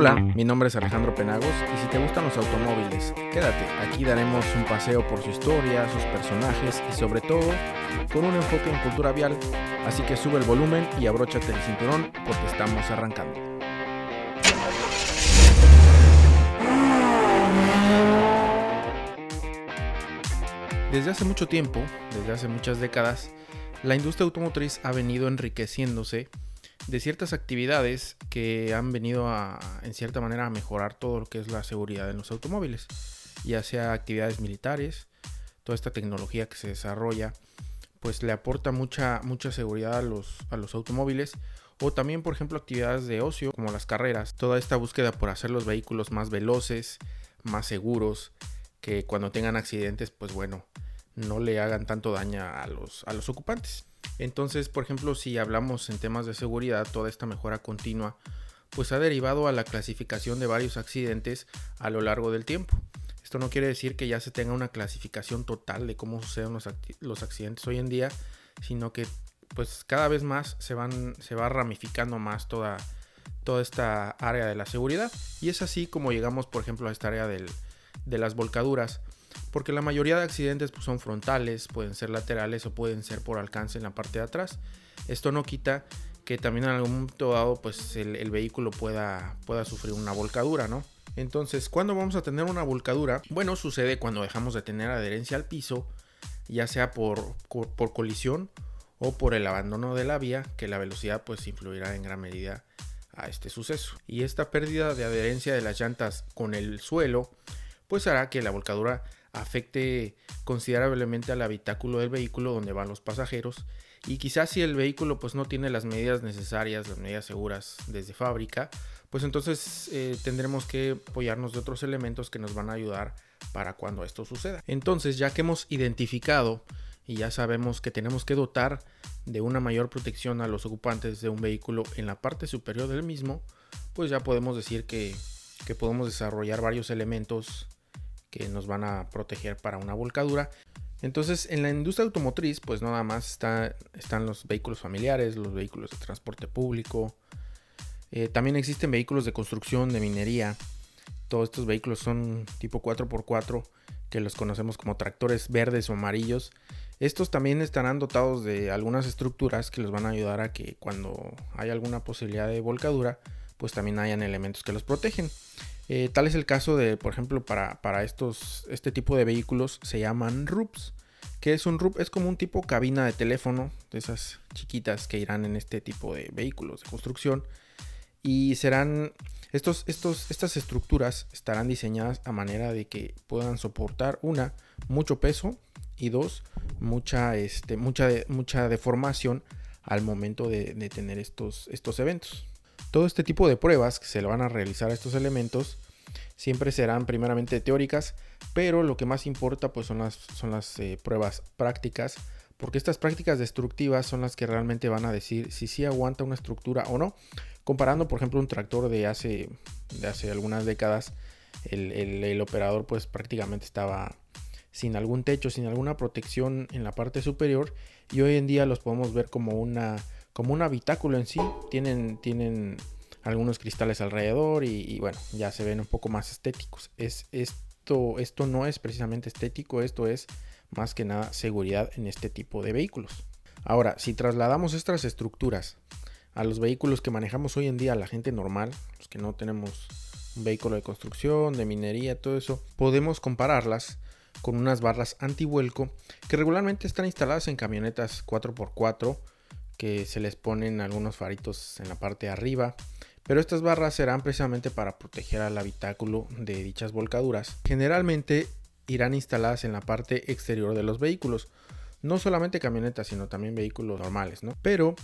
Hola, mi nombre es Alejandro Penagos y si te gustan los automóviles, quédate, aquí daremos un paseo por su historia, sus personajes y sobre todo con un enfoque en cultura vial, así que sube el volumen y abróchate el cinturón porque estamos arrancando. Desde hace mucho tiempo, desde hace muchas décadas, la industria automotriz ha venido enriqueciéndose de ciertas actividades que han venido a, en cierta manera, a mejorar todo lo que es la seguridad en los automóviles, ya sea actividades militares, toda esta tecnología que se desarrolla, pues le aporta mucha, mucha seguridad a los, a los automóviles, o también, por ejemplo, actividades de ocio, como las carreras, toda esta búsqueda por hacer los vehículos más veloces, más seguros, que cuando tengan accidentes, pues bueno, no le hagan tanto daño a los, a los ocupantes. Entonces, por ejemplo, si hablamos en temas de seguridad, toda esta mejora continua, pues ha derivado a la clasificación de varios accidentes a lo largo del tiempo. Esto no quiere decir que ya se tenga una clasificación total de cómo suceden los, accidentes hoy en día, sino que pues cada vez más se, van, se va ramificando más toda, toda esta área de la seguridad. Y es así como llegamos, por ejemplo, a esta área de las volcaduras porque la mayoría de accidentes pues, son frontales, pueden ser laterales o pueden ser por alcance en la parte de atrás. Esto no quita que también en algún momento dado pues el, vehículo pueda, pueda sufrir una volcadura, ¿no? Entonces, ¿cuándo vamos a tener una volcadura? Bueno, sucede cuando dejamos de tener adherencia al piso, ya sea por, por colisión o por el abandono de la vía, que la velocidad pues influirá en gran medida a este suceso. Y esta pérdida de adherencia de las llantas con el suelo pues hará que la volcadura afecte considerablemente al habitáculo del vehículo donde van los pasajeros y quizás si el vehículo pues no tiene las medidas necesarias, las medidas seguras desde fábrica, pues entonces eh, tendremos que apoyarnos de otros elementos que nos van a ayudar para cuando esto suceda. Entonces ya que hemos identificado y ya sabemos que tenemos que dotar de una mayor protección a los ocupantes de un vehículo en la parte superior del mismo, pues ya podemos decir que, que podemos desarrollar varios elementos que nos van a proteger para una volcadura. Entonces, en la industria automotriz, pues nada más está, están los vehículos familiares, los vehículos de transporte público. Eh, también existen vehículos de construcción, de minería. Todos estos vehículos son tipo 4x4, que los conocemos como tractores verdes o amarillos. Estos también estarán dotados de algunas estructuras que los van a ayudar a que cuando hay alguna posibilidad de volcadura, pues también hayan elementos que los protegen. Eh, tal es el caso de, por ejemplo, para, para, estos, este tipo de vehículos se llaman RUPS. Que es un RUP? Es como un tipo cabina de teléfono, de esas chiquitas que irán en este tipo de vehículos de construcción. Y serán, estos, estos, estas estructuras estarán diseñadas a manera de que puedan soportar, una, mucho peso y dos, mucha, este, mucha, mucha deformación al momento de, de tener estos, estos eventos. Todo este tipo de pruebas que se le van a realizar a estos elementos siempre serán primeramente teóricas, pero lo que más importa pues son las, son las eh, pruebas prácticas, porque estas prácticas destructivas son las que realmente van a decir si sí aguanta una estructura o no. Comparando por ejemplo un tractor de hace, de hace algunas décadas, el, el operador pues prácticamente estaba sin algún techo, sin alguna protección en la parte superior y hoy en día los podemos ver como una como un habitáculo en sí. Tienen, tienen algunos cristales alrededor y, bueno, ya se ven un poco más estéticos. Es, esto, esto no es precisamente estético, esto es más que nada seguridad en este tipo de vehículos. Ahora, si trasladamos estas estructuras a los vehículos que manejamos hoy en día, la gente normal, los que no tenemos un vehículo de construcción, de minería, todo eso, podemos compararlas con unas barras antivuelco que regularmente están instaladas en camionetas 4x4 que se les ponen algunos faritos en la parte de arriba. Pero estas barras serán precisamente para proteger al habitáculo de dichas volcaduras. Generalmente irán instaladas en la parte exterior de los vehículos. No solamente camionetas, sino también vehículos normales, ¿no? Pero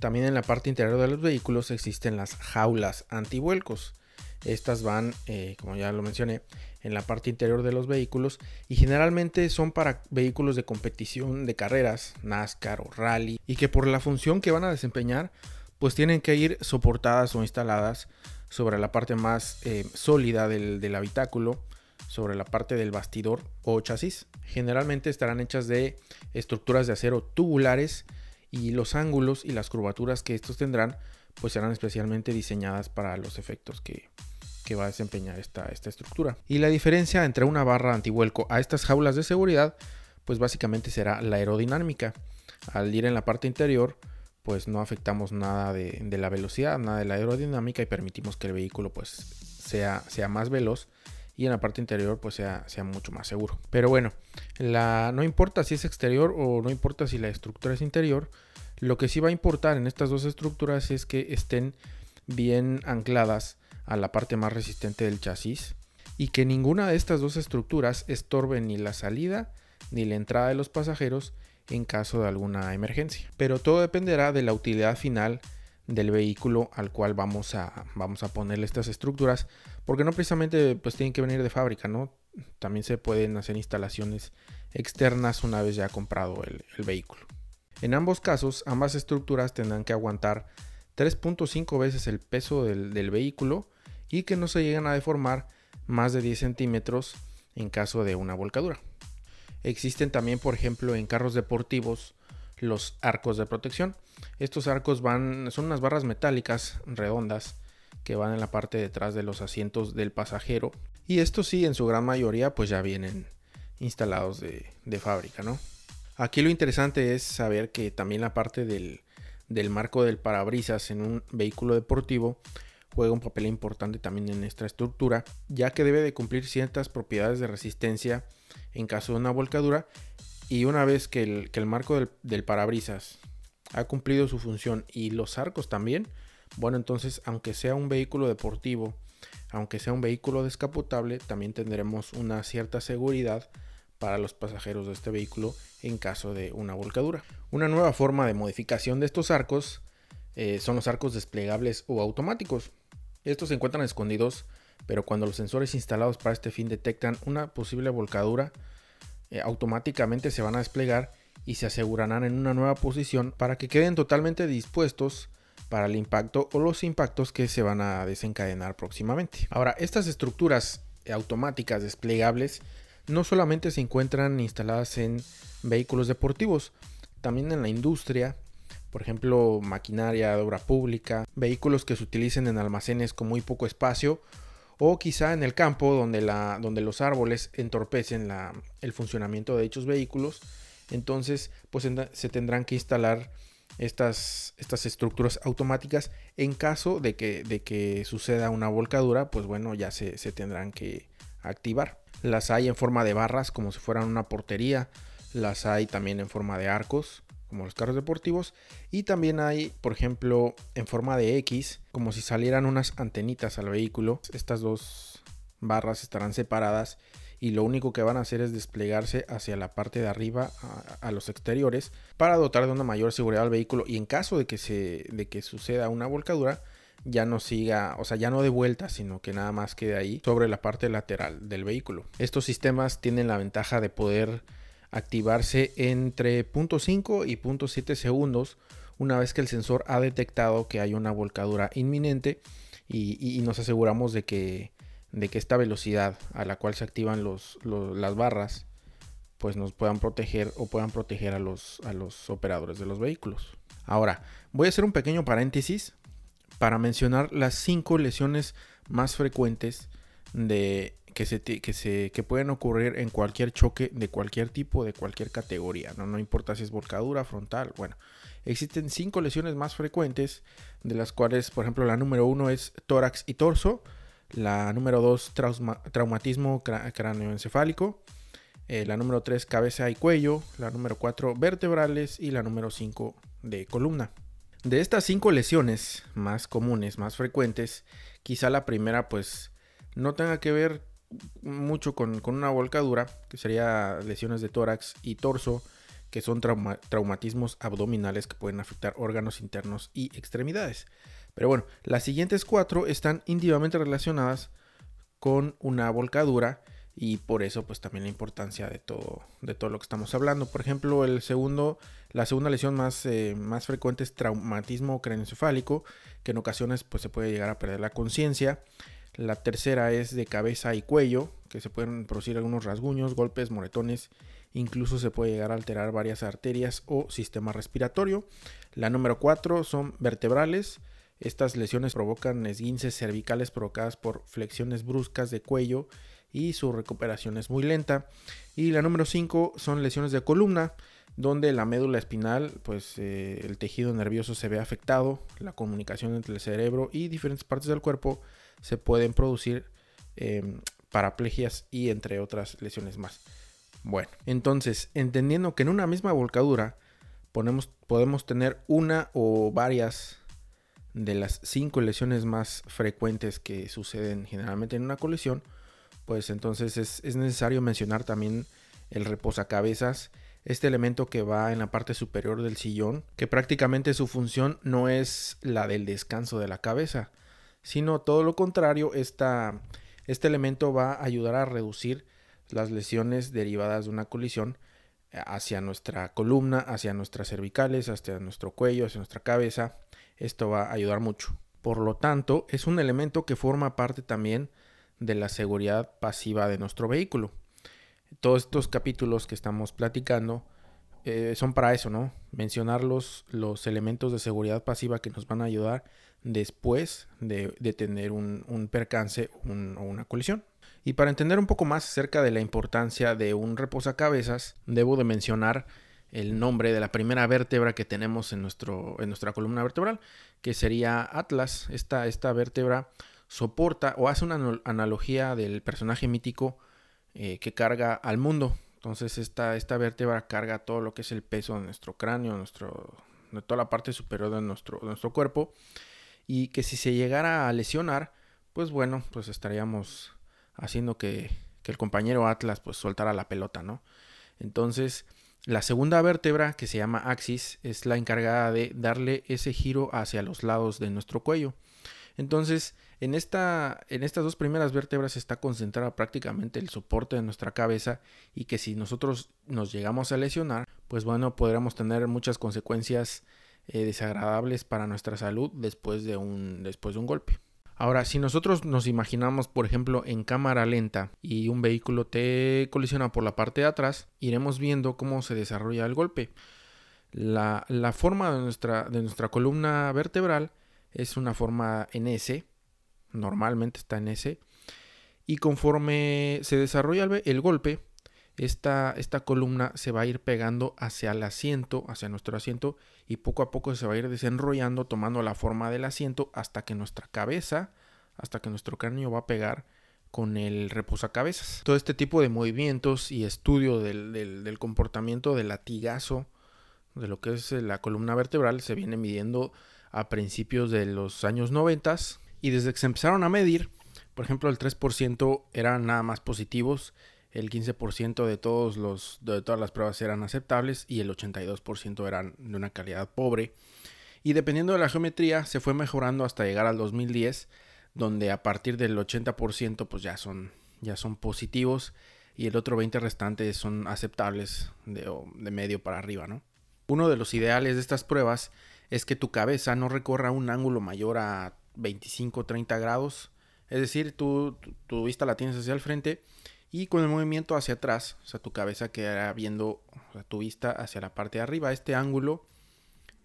también en la parte interior de los vehículos existen las jaulas antivuelcos. Estas van, eh, como ya lo mencioné, en la parte interior de los vehículos y generalmente son para vehículos de competición de carreras, NASCAR o rally y que por la función que van a desempeñar pues tienen que ir soportadas o instaladas sobre la parte más eh, sólida del, del habitáculo, sobre la parte del bastidor o chasis. Generalmente estarán hechas de estructuras de acero tubulares y los ángulos y las curvaturas que estos tendrán pues serán especialmente diseñadas para los efectos que, que va a desempeñar esta, esta estructura. Y la diferencia entre una barra antivuelco a estas jaulas de seguridad, pues básicamente será la aerodinámica. Al ir en la parte interior, pues no afectamos nada de, la velocidad, nada de la aerodinámica y permitimos que el vehículo pues sea, sea más veloz y en la parte interior pues sea, sea mucho más seguro. Pero bueno, la, no importa si es exterior o no importa si la estructura es interior, lo que sí va a importar en estas dos estructuras es que estén bien ancladas a la parte más resistente del chasis y que ninguna de estas dos estructuras estorbe ni la salida ni la entrada de los pasajeros en caso de alguna emergencia. Pero todo dependerá de la utilidad final del vehículo al cual vamos a, vamos a ponerle estas estructuras, porque no precisamente pues tienen que venir de fábrica, ¿no? También se pueden hacer instalaciones externas una vez ya comprado el, vehículo. En ambos casos, ambas estructuras tendrán que aguantar 3.5 veces el peso del, vehículo y que no se lleguen a deformar más de 10 centímetros en caso de una volcadura. Existen también, por ejemplo, en carros deportivos los arcos de protección. Estos arcos van, son unas barras metálicas redondas que van en la parte detrás de los asientos del pasajero. Y estos sí, en su gran mayoría, pues ya vienen instalados de, fábrica, ¿no? Aquí lo interesante es saber que también la parte del, del marco del parabrisas en un vehículo deportivo juega un papel importante también en esta estructura, ya que debe de cumplir ciertas propiedades de resistencia en caso de una volcadura y una vez que el, marco del, parabrisas ha cumplido su función y los arcos también, bueno entonces aunque sea un vehículo deportivo, aunque sea un vehículo descapotable, también tendremos una cierta seguridad para los pasajeros de este vehículo en caso de una volcadura. Una nueva forma de modificación de estos arcos eh, son los arcos desplegables o automáticos. Estos se encuentran escondidos, pero cuando los sensores instalados para este fin detectan una posible volcadura, eh, automáticamente se van a desplegar y se asegurarán en una nueva posición para que queden totalmente dispuestos para el impacto o los impactos que se van a desencadenar próximamente. Ahora, estas estructuras automáticas desplegables no solamente se encuentran instaladas en vehículos deportivos, también en la industria, por ejemplo, maquinaria de obra pública, vehículos que se utilicen en almacenes con muy poco espacio o quizá en el campo donde, la, donde los árboles entorpecen la, el funcionamiento de dichos vehículos. Entonces, pues se tendrán que instalar estas, estas estructuras automáticas en caso de que, de que suceda una volcadura, pues bueno, ya se, se tendrán que activar. Las hay en forma de barras como si fueran una portería, las hay también en forma de arcos como los carros deportivos. Y también hay, por ejemplo, en forma de X, como si salieran unas antenitas al vehículo. Estas dos barras estarán separadas y lo único que van a hacer es desplegarse hacia la parte de arriba a, los exteriores para dotar de una mayor seguridad al vehículo y en caso de que se de que suceda una volcadura ya no siga, o sea, ya no de vuelta, sino que nada más quede ahí sobre la parte lateral del vehículo. Estos sistemas tienen la ventaja de poder activarse entre 0.5 y 0.7 segundos una vez que el sensor ha detectado que hay una volcadura inminente y, nos aseguramos de que, de que esta velocidad a la cual se activan los, las barras pues nos puedan proteger o puedan proteger a los, a los operadores de los vehículos. Ahora, voy a hacer un pequeño paréntesis para mencionar las cinco lesiones más frecuentes que, se, pueden ocurrir en cualquier choque de cualquier tipo, de cualquier categoría. ¿no? importa si es volcadura, frontal. Bueno, existen cinco lesiones más frecuentes, de las cuales, por ejemplo, la número uno es tórax y torso. La número dos, traumatismo cráneoencefálico. Eh, la número tres, cabeza y cuello. La número cuatro, vertebrales. Y la número cinco, de columna. De estas cinco lesiones más comunes, más frecuentes, quizá la primera pues no tenga que ver mucho con, una volcadura, que sería lesiones de tórax y torso, que son traumatismos abdominales que pueden afectar órganos internos y extremidades. Pero bueno, las siguientes cuatro están íntimamente relacionadas con una volcadura y por eso pues también la importancia de todo, de todo lo que estamos hablando. Por ejemplo, el segundo, la segunda lesión más, eh, más frecuente es traumatismo craneoencefálico, que en ocasiones pues se puede llegar a perder la conciencia. La tercera es de cabeza y cuello, que se pueden producir algunos rasguños, golpes, moretones. Incluso se puede llegar a alterar varias arterias o sistema respiratorio. La número cuatro son vertebrales. Estas lesiones provocan esguinces cervicales provocadas por flexiones bruscas de cuello y su recuperación es muy lenta. Y la número 5 son lesiones de columna, donde la médula espinal, pues eh, el tejido nervioso se ve afectado, la comunicación entre el cerebro y diferentes partes del cuerpo se pueden producir em, paraplegias y entre otras lesiones más. Bueno, entonces, entendiendo que en una misma volcadura podemos tener una o varias de las cinco lesiones más frecuentes que suceden generalmente en una colisión, pues entonces es, es necesario mencionar también el reposacabezas este elemento que va en la parte superior del sillón, que prácticamente su función no es la del descanso de la cabeza, sino todo lo contrario, esta, este elemento va a ayudar a reducir las lesiones derivadas de una colisión hacia nuestra columna, hacia nuestras cervicales, hacia nuestro cuello, hacia nuestra cabeza. Esto va a ayudar mucho. Por lo tanto, es un elemento que forma parte también de la seguridad pasiva de nuestro vehículo todos estos capítulos que estamos platicando eh, son para eso, ¿no? Mencionar los, elementos de seguridad pasiva que nos van a ayudar después de, tener un, percance o una colisión. Y para entender un poco más acerca de la importancia de un reposacabezas, debo de mencionar el nombre de la primera vértebra que tenemos en, nuestro, en nuestra columna vertebral, que sería Atlas. Esta, esta vértebra soporta o hace una analogía del personaje mítico eh, que carga al mundo. Entonces esta, esta vértebra carga todo lo que es el peso de nuestro cráneo, nuestro, de toda la parte superior de nuestro, nuestro cuerpo. Y que si se llegara a lesionar, pues bueno, pues estaríamos haciendo que, que el compañero Atlas pues soltara la pelota, ¿no? Entonces, la segunda vértebra, que se llama axis, es la encargada de darle ese giro hacia los lados de nuestro cuello. Entonces, en, esta, en estas dos primeras vértebras está concentrada prácticamente el soporte de nuestra cabeza y que si nosotros nos llegamos a lesionar, pues bueno, podríamos tener muchas consecuencias eh, desagradables para nuestra salud después de, un, después de un golpe. Ahora, si nosotros nos imaginamos, por ejemplo, en cámara lenta y un vehículo te colisiona por la parte de atrás, iremos viendo cómo se desarrolla el golpe. La, la forma de nuestra, de nuestra columna vertebral es una forma en S, normalmente está en S, y conforme se desarrolla el, golpe, esta, esta, columna se va a ir pegando hacia el asiento, hacia nuestro asiento, y poco a poco se va a ir desenrollando, tomando la forma del asiento, hasta que nuestra cabeza, hasta que nuestro cráneo va a pegar con el reposacabezas. Todo este tipo de movimientos y estudio del, del comportamiento del latigazo, de lo que es la columna vertebral, se viene midiendo a principios de los años 90 y desde que se empezaron a medir, por ejemplo, el 3% eran nada más positivos, el 15% de, todos los, de todas las pruebas eran aceptables y el 82% eran de una calidad pobre. Y dependiendo de la geometría se fue mejorando hasta llegar al 2010, donde a partir del 80% pues ya son, ya son positivos y el otro 20 restante son aceptables de, de medio para arriba, ¿no? Uno de los ideales de estas pruebas es que tu cabeza no recorra un ángulo mayor a 25 30 grados. Es decir, tú, tu, vista la tienes hacia el frente y con el movimiento hacia atrás, o sea, tu cabeza quedará viendo tu vista hacia la parte de arriba. Este ángulo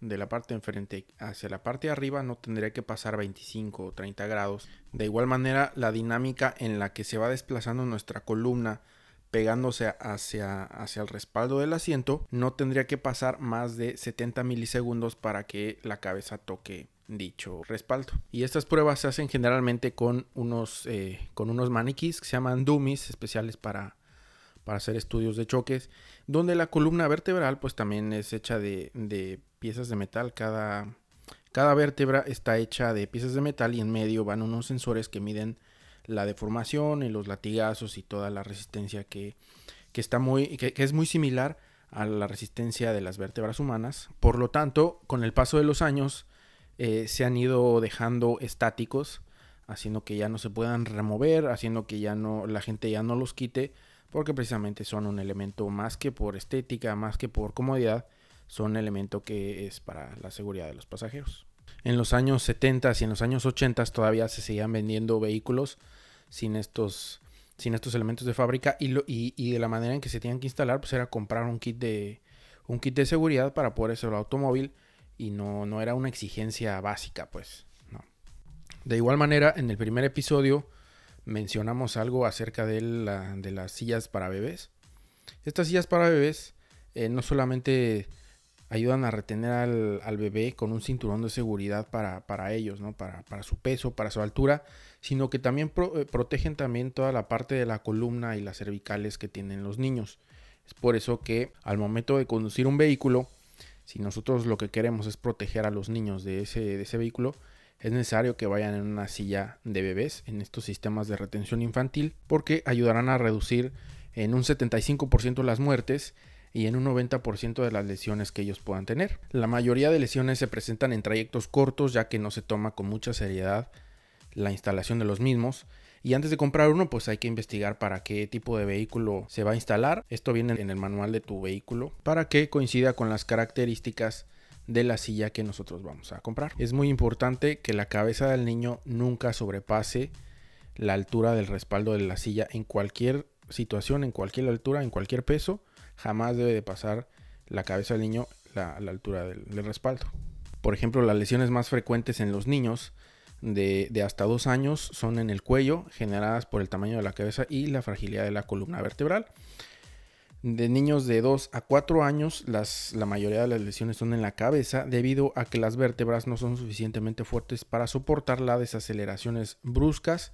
de la parte de enfrente hacia la parte de arriba no tendría que pasar 25 o 30 grados. De igual manera, la dinámica en la que se va desplazando nuestra columna pegándose hacia, hacia el respaldo del asiento, no tendría que pasar más de 70 milisegundos para que la cabeza toque dicho respaldo. Y estas pruebas se hacen generalmente con unos, eh, con unos maniquís que se llaman dummies especiales para, para hacer estudios de choques, donde la columna vertebral pues también es hecha de, de piezas de metal. Cada, cada vértebra está hecha de piezas de metal y en medio van unos sensores que miden la deformación y los latigazos y toda la resistencia que, está muy, que, es muy similar a la resistencia de las vértebras humanas. Por lo tanto, con el paso de los años eh, se han ido dejando estáticos, haciendo que ya no se puedan remover, haciendo que ya no la gente ya no los quite, porque precisamente son un elemento más que por estética, más que por comodidad, son un elemento que es para la seguridad de los pasajeros. En los años 70 y en los años 80 todavía se seguían vendiendo vehículos sin estos, sin estos elementos de fábrica y, lo, y, de la manera en que se tenían que instalar pues era comprar un kit de, un kit de seguridad para poder hacer el automóvil y no, no era una exigencia básica pues, De igual manera, en el primer episodio mencionamos algo acerca de, las sillas para bebés. Estas sillas para bebés eh, no solamente ayudan a retener al, bebé con un cinturón de seguridad para, ellos, ¿no? Para, su peso, para su altura, sino que también eh, protegen también toda la parte de la columna y las cervicales que tienen los niños. Es por eso que al momento de conducir un vehículo, si nosotros lo que queremos es proteger a los niños de ese, de ese vehículo, es necesario que vayan en una silla de bebés en estos sistemas de retención infantil porque ayudarán a reducir en un 75% las muertes y en un 90% de las lesiones que ellos puedan tener. La mayoría de lesiones se presentan en trayectos cortos ya que no se toma con mucha seriedad la instalación de los mismos. Y antes de comprar uno, pues hay que investigar para qué tipo de vehículo se va a instalar. Esto viene en el manual de tu vehículo para que coincida con las características de la silla que nosotros vamos a comprar. Es muy importante que la cabeza del niño nunca sobrepase la altura del respaldo de la silla en cualquier situación, en cualquier altura, en cualquier peso jamás debe de pasar la cabeza del niño a la altura del, respaldo. Por ejemplo, las lesiones más frecuentes en los niños de, hasta dos años son en el cuello, generadas por el tamaño de la cabeza y la fragilidad de la columna vertebral. De niños de 2 a 4 años, la mayoría de las lesiones son en la cabeza debido a que las vértebras no son suficientemente fuertes para soportar las desaceleraciones bruscas.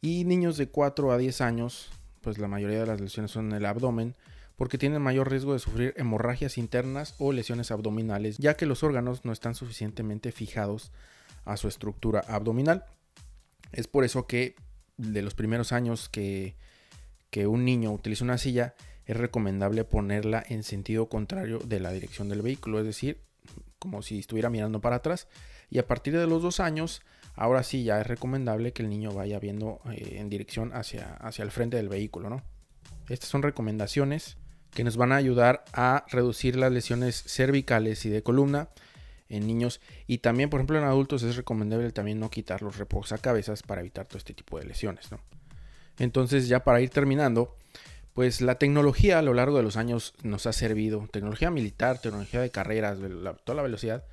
Y niños de 4 a 10 años, pues la mayoría de las lesiones son en el abdomen, porque tienen mayor riesgo de sufrir hemorragias internas o lesiones abdominales, ya que los órganos no están suficientemente fijados a su estructura abdominal. Es por eso que de los primeros años que, que un niño utiliza una silla, es recomendable ponerla en sentido contrario de la dirección del vehículo, es decir, como si estuviera mirando para atrás. Y a partir de los dos años, ahora sí ya es recomendable que el niño vaya viendo eh, en dirección hacia, hacia el frente del vehículo, ¿no? Estas son recomendaciones que nos van a ayudar a reducir las lesiones cervicales y de columna en niños y también por ejemplo en adultos es recomendable también no quitar los reposacabezas para evitar todo este tipo de lesiones entonces ya para ir terminando pues la tecnología a lo largo de los años nos ha servido tecnología militar tecnología de carreras toda la velocidad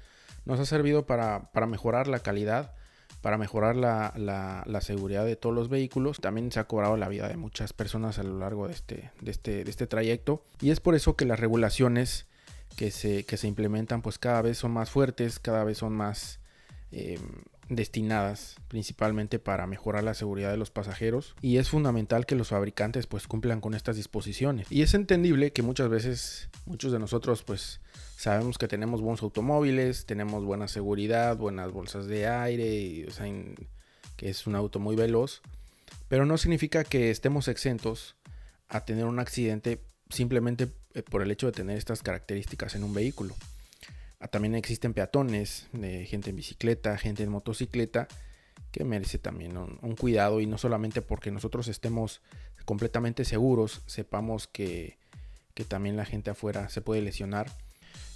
nos ha servido para, para mejorar la calidad para mejorar la, seguridad de todos los vehículos. También se ha cobrado la vida de muchas personas a lo largo de este, de este, de este trayecto. Y es por eso que las regulaciones que se, que se implementan pues cada vez son más fuertes, cada vez son más eh, destinadas principalmente para mejorar la seguridad de los pasajeros. Y es fundamental que los fabricantes pues cumplan con estas disposiciones. Y es entendible que muchas veces muchos de nosotros pues sabemos que tenemos buenos automóviles tenemos buena seguridad buenas bolsas de aire que es un auto muy veloz pero no significa que estemos exentos a tener un accidente simplemente eh, por el hecho de tener estas características en un vehículo Ah, también existen peatones, gente en bicicleta, gente en motocicleta, que merece también un, cuidado y no solamente porque nosotros estemos completamente seguros, sepamos que, que también la gente afuera se puede lesionar.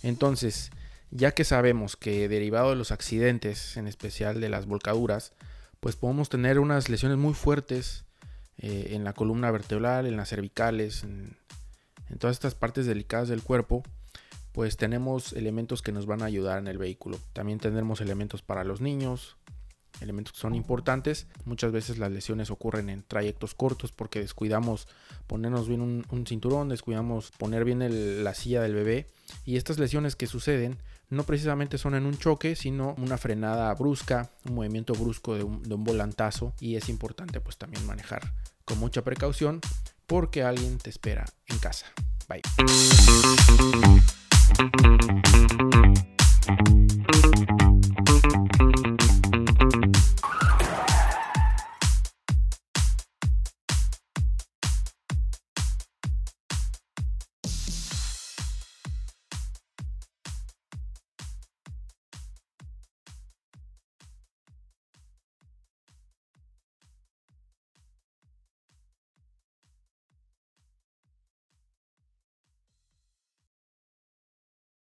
Entonces, ya que sabemos que derivado de los accidentes, en especial de las volcaduras, pues podemos tener unas lesiones muy fuertes eh, en la columna vertebral, en las cervicales, en, todas estas partes delicadas del cuerpo pues tenemos elementos que nos van a ayudar en el vehículo. También tendremos elementos para los niños, elementos que son importantes. Muchas veces las lesiones ocurren en trayectos cortos porque descuidamos ponernos bien un, cinturón, descuidamos poner bien la silla del bebé. Y estas lesiones que suceden no precisamente son en un choque, sino una frenada brusca, un movimiento brusco de un, de un volantazo. Y es importante pues también manejar con mucha precaución porque alguien te espera en casa. Bye.